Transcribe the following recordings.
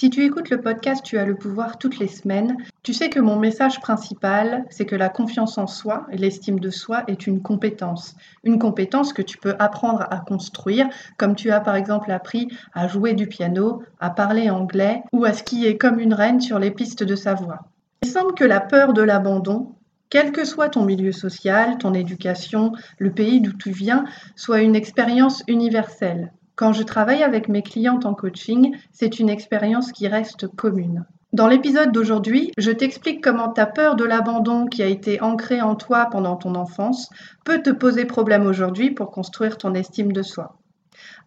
Si tu écoutes le podcast Tu as le pouvoir toutes les semaines, tu sais que mon message principal, c'est que la confiance en soi et l'estime de soi est une compétence. Une compétence que tu peux apprendre à construire, comme tu as par exemple appris à jouer du piano, à parler anglais ou à skier comme une reine sur les pistes de sa voix. Il semble que la peur de l'abandon, quel que soit ton milieu social, ton éducation, le pays d'où tu viens, soit une expérience universelle. Quand je travaille avec mes clientes en coaching, c'est une expérience qui reste commune. Dans l'épisode d'aujourd'hui, je t'explique comment ta peur de l'abandon qui a été ancrée en toi pendant ton enfance peut te poser problème aujourd'hui pour construire ton estime de soi.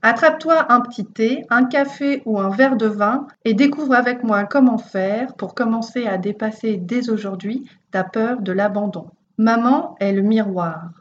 Attrape-toi un petit thé, un café ou un verre de vin et découvre avec moi comment faire pour commencer à dépasser dès aujourd'hui ta peur de l'abandon. Maman est le miroir.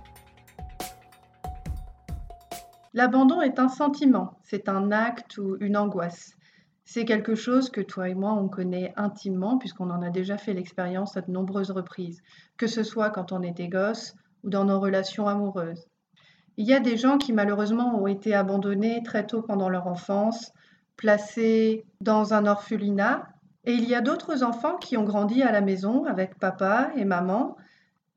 L'abandon est un sentiment, c'est un acte ou une angoisse. C'est quelque chose que toi et moi, on connaît intimement puisqu'on en a déjà fait l'expérience à de nombreuses reprises, que ce soit quand on était gosse ou dans nos relations amoureuses. Il y a des gens qui malheureusement ont été abandonnés très tôt pendant leur enfance, placés dans un orphelinat, et il y a d'autres enfants qui ont grandi à la maison avec papa et maman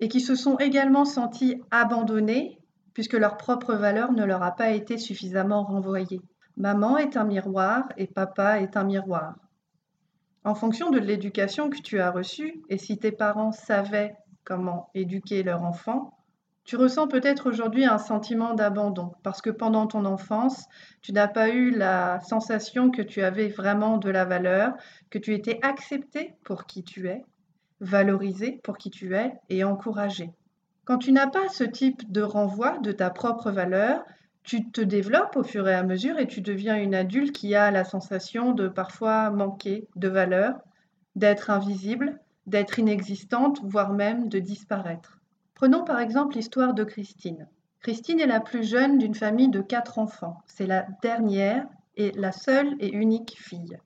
et qui se sont également sentis abandonnés puisque leur propre valeur ne leur a pas été suffisamment renvoyée. Maman est un miroir et papa est un miroir. En fonction de l'éducation que tu as reçue, et si tes parents savaient comment éduquer leur enfant, tu ressens peut-être aujourd'hui un sentiment d'abandon parce que pendant ton enfance, tu n'as pas eu la sensation que tu avais vraiment de la valeur, que tu étais accepté pour qui tu es, valorisé pour qui tu es et encouragé. Quand tu n'as pas ce type de renvoi de ta propre valeur, tu te développes au fur et à mesure et tu deviens une adulte qui a la sensation de parfois manquer de valeur, d'être invisible, d'être inexistante, voire même de disparaître. Prenons par exemple l'histoire de Christine. Christine est la plus jeune d'une famille de quatre enfants. C'est la dernière et la seule et unique fille.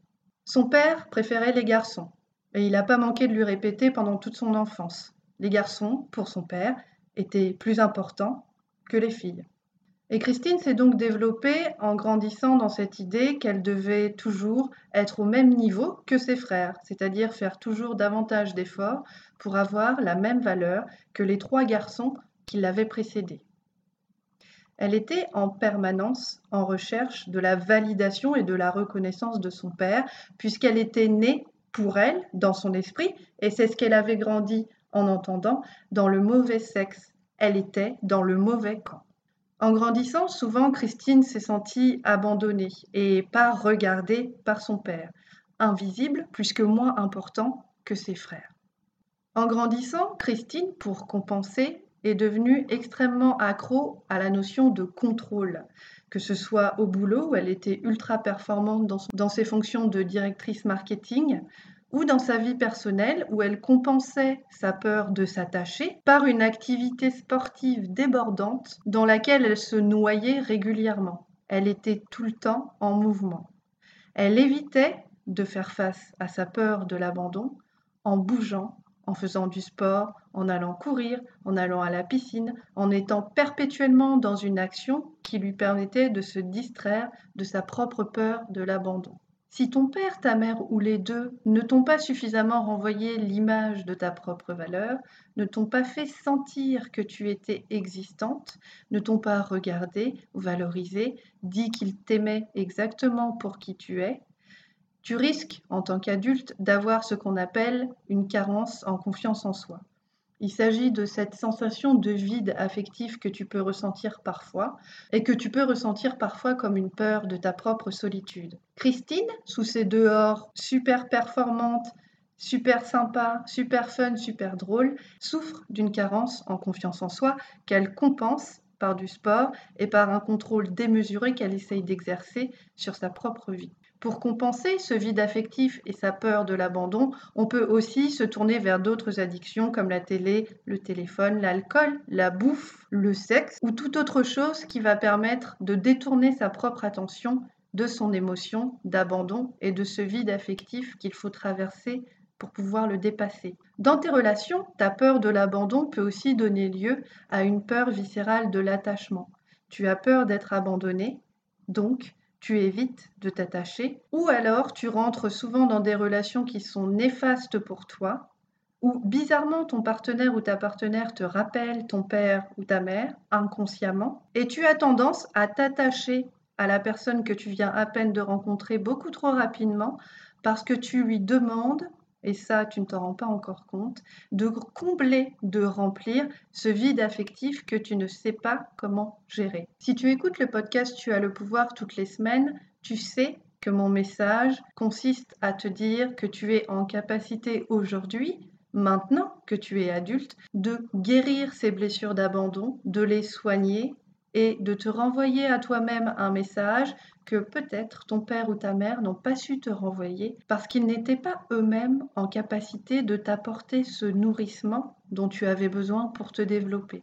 Son père préférait les garçons et il n'a pas manqué de lui répéter pendant toute son enfance. Les garçons, pour son père, étaient plus importants que les filles. Et Christine s'est donc développée en grandissant dans cette idée qu'elle devait toujours être au même niveau que ses frères, c'est-à-dire faire toujours davantage d'efforts pour avoir la même valeur que les trois garçons qui l'avaient précédée. Elle était en permanence en recherche de la validation et de la reconnaissance de son père, puisqu'elle était née pour elle, dans son esprit, et c'est ce qu'elle avait grandi en entendant dans le mauvais sexe. Elle était dans le mauvais camp. En grandissant, souvent, Christine s'est sentie abandonnée et pas regardée par son père, invisible plus que moins important que ses frères. En grandissant, Christine, pour compenser, est devenue extrêmement accro à la notion de contrôle, que ce soit au boulot où elle était ultra performante dans, dans ses fonctions de directrice marketing, ou dans sa vie personnelle où elle compensait sa peur de s'attacher par une activité sportive débordante dans laquelle elle se noyait régulièrement. Elle était tout le temps en mouvement. Elle évitait de faire face à sa peur de l'abandon en bougeant, en faisant du sport, en allant courir, en allant à la piscine, en étant perpétuellement dans une action qui lui permettait de se distraire de sa propre peur de l'abandon. Si ton père, ta mère ou les deux ne t'ont pas suffisamment renvoyé l'image de ta propre valeur, ne t'ont pas fait sentir que tu étais existante, ne t'ont pas regardé valorisé, dit qu'ils t'aimaient exactement pour qui tu es, tu risques, en tant qu'adulte, d'avoir ce qu'on appelle une carence en confiance en soi. Il s'agit de cette sensation de vide affectif que tu peux ressentir parfois et que tu peux ressentir parfois comme une peur de ta propre solitude. Christine, sous ses dehors super performante, super sympa, super fun, super drôle, souffre d'une carence en confiance en soi qu'elle compense par du sport et par un contrôle démesuré qu'elle essaye d'exercer sur sa propre vie. Pour compenser ce vide affectif et sa peur de l'abandon, on peut aussi se tourner vers d'autres addictions comme la télé, le téléphone, l'alcool, la bouffe, le sexe ou toute autre chose qui va permettre de détourner sa propre attention de son émotion d'abandon et de ce vide affectif qu'il faut traverser pour pouvoir le dépasser. Dans tes relations, ta peur de l'abandon peut aussi donner lieu à une peur viscérale de l'attachement. Tu as peur d'être abandonné, donc tu évites de t'attacher, ou alors tu rentres souvent dans des relations qui sont néfastes pour toi, ou bizarrement ton partenaire ou ta partenaire te rappelle ton père ou ta mère inconsciemment, et tu as tendance à t'attacher à la personne que tu viens à peine de rencontrer beaucoup trop rapidement parce que tu lui demandes et ça tu ne t'en rends pas encore compte, de combler, de remplir ce vide affectif que tu ne sais pas comment gérer. Si tu écoutes le podcast Tu as le pouvoir toutes les semaines, tu sais que mon message consiste à te dire que tu es en capacité aujourd'hui, maintenant que tu es adulte, de guérir ces blessures d'abandon, de les soigner et de te renvoyer à toi-même un message que peut-être ton père ou ta mère n'ont pas su te renvoyer parce qu'ils n'étaient pas eux-mêmes en capacité de t'apporter ce nourrissement dont tu avais besoin pour te développer.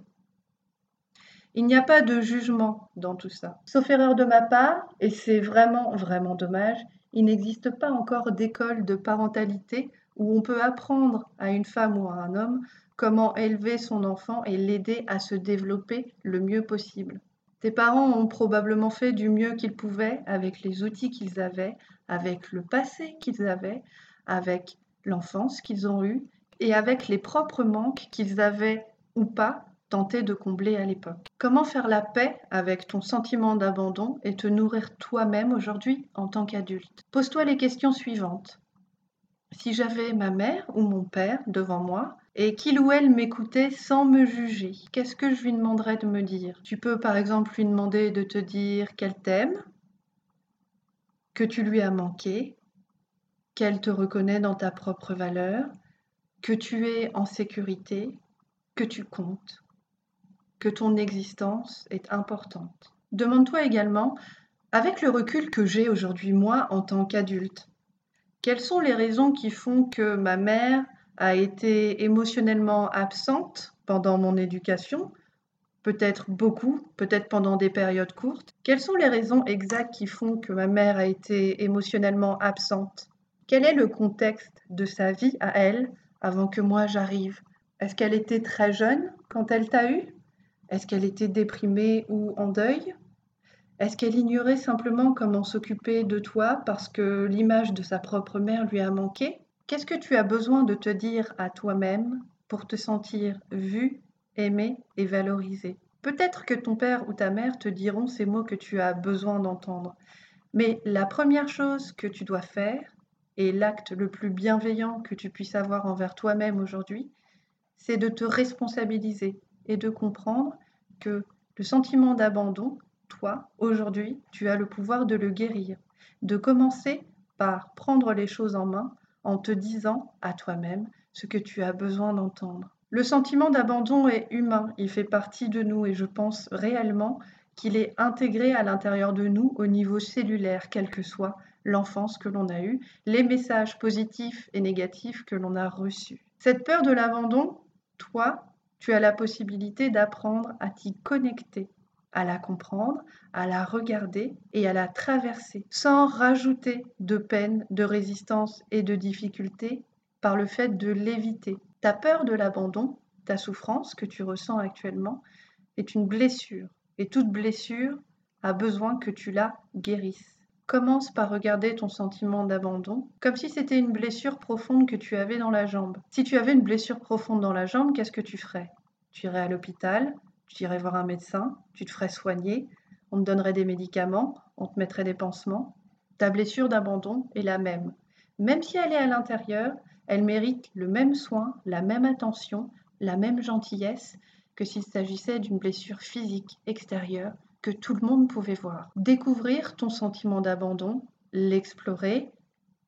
Il n'y a pas de jugement dans tout ça. Sauf erreur de ma part, et c'est vraiment, vraiment dommage, il n'existe pas encore d'école de parentalité où on peut apprendre à une femme ou à un homme comment élever son enfant et l'aider à se développer le mieux possible. Tes parents ont probablement fait du mieux qu'ils pouvaient avec les outils qu'ils avaient, avec le passé qu'ils avaient, avec l'enfance qu'ils ont eue et avec les propres manques qu'ils avaient ou pas tenté de combler à l'époque. Comment faire la paix avec ton sentiment d'abandon et te nourrir toi-même aujourd'hui en tant qu'adulte? Pose-toi les questions suivantes. Si j'avais ma mère ou mon père devant moi, et qu'il ou elle m'écoutait sans me juger, qu'est-ce que je lui demanderais de me dire? Tu peux par exemple lui demander de te dire qu'elle t'aime, que tu lui as manqué, qu'elle te reconnaît dans ta propre valeur, que tu es en sécurité, que tu comptes, que ton existence est importante. Demande-toi également, avec le recul que j'ai aujourd'hui moi en tant qu'adulte, quelles sont les raisons qui font que ma mère a été émotionnellement absente pendant mon éducation Peut-être beaucoup, peut-être pendant des périodes courtes. Quelles sont les raisons exactes qui font que ma mère a été émotionnellement absente? Quel est le contexte de sa vie à elle avant que moi j'arrive? Est-ce qu'elle était très jeune quand elle t'a eu? Est-ce qu'elle était déprimée ou en deuil? Est-ce qu'elle ignorait simplement comment s'occuper de toi parce que l'image de sa propre mère lui a manqué? Qu'est-ce que tu as besoin de te dire à toi-même pour te sentir vu, aimé et valorisé? Peut-être que ton père ou ta mère te diront ces mots que tu as besoin d'entendre. Mais la première chose que tu dois faire, et l'acte le plus bienveillant que tu puisses avoir envers toi-même aujourd'hui, c'est de te responsabiliser et de comprendre que le sentiment d'abandon, toi, aujourd'hui, tu as le pouvoir de le guérir, de commencer par prendre les choses en main en te disant à toi-même ce que tu as besoin d'entendre. Le sentiment d'abandon est humain, il fait partie de nous et je pense réellement qu'il est intégré à l'intérieur de nous au niveau cellulaire, quelle que soit l'enfance que l'on a eue, les messages positifs et négatifs que l'on a reçus. Cette peur de l'abandon, toi, tu as la possibilité d'apprendre à t'y connecter à la comprendre, à la regarder et à la traverser, sans rajouter de peine, de résistance et de difficulté par le fait de l'éviter. Ta peur de l'abandon, ta souffrance que tu ressens actuellement, est une blessure, et toute blessure a besoin que tu la guérisses. Commence par regarder ton sentiment d'abandon comme si c'était une blessure profonde que tu avais dans la jambe. Si tu avais une blessure profonde dans la jambe, qu'est-ce que tu ferais? Tu irais à l'hôpital, tu irais voir un médecin, tu te ferais soigner, on te donnerait des médicaments, on te mettrait des pansements. Ta blessure d'abandon est la même. Même si elle est à l'intérieur, elle mérite le même soin, la même attention, la même gentillesse que s'il s'agissait d'une blessure physique extérieure que tout le monde pouvait voir. Découvrir ton sentiment d'abandon, l'explorer,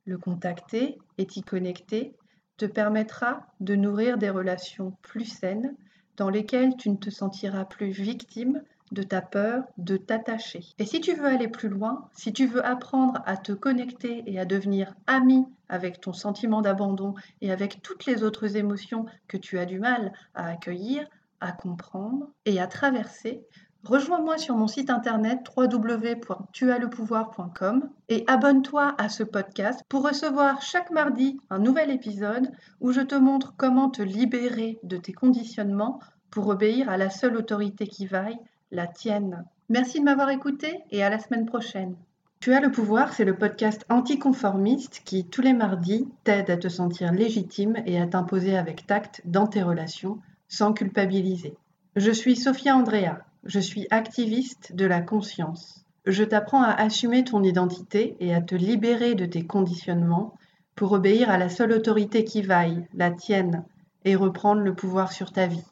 le contacter et t'y connecter te permettra de nourrir des relations plus saines, dans lesquelles tu ne te sentiras plus victime de ta peur de t'attacher. Et si tu veux aller plus loin, si tu veux apprendre à te connecter et à devenir ami avec ton sentiment d'abandon et avec toutes les autres émotions que tu as du mal à accueillir, à comprendre et à traverser, Rejoins-moi sur mon site internet www.tuaslepouvoir.com et abonne-toi à ce podcast pour recevoir chaque mardi un nouvel épisode où je te montre comment te libérer de tes conditionnements pour obéir à la seule autorité qui vaille, la tienne. Merci de m'avoir écouté et à la semaine prochaine. Tu as le pouvoir, c'est le podcast anticonformiste qui, tous les mardis, t'aide à te sentir légitime et à t'imposer avec tact dans tes relations sans culpabiliser. Je suis Sophia Andrea je suis activiste de la conscience. Je t'apprends à assumer ton identité et à te libérer de tes conditionnements pour obéir à la seule autorité qui vaille, la tienne, et reprendre le pouvoir sur ta vie.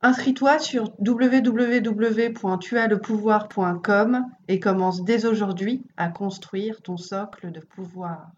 Inscris-toi sur www.tuaslepouvoir.com et commence dès aujourd'hui à construire ton socle de pouvoir.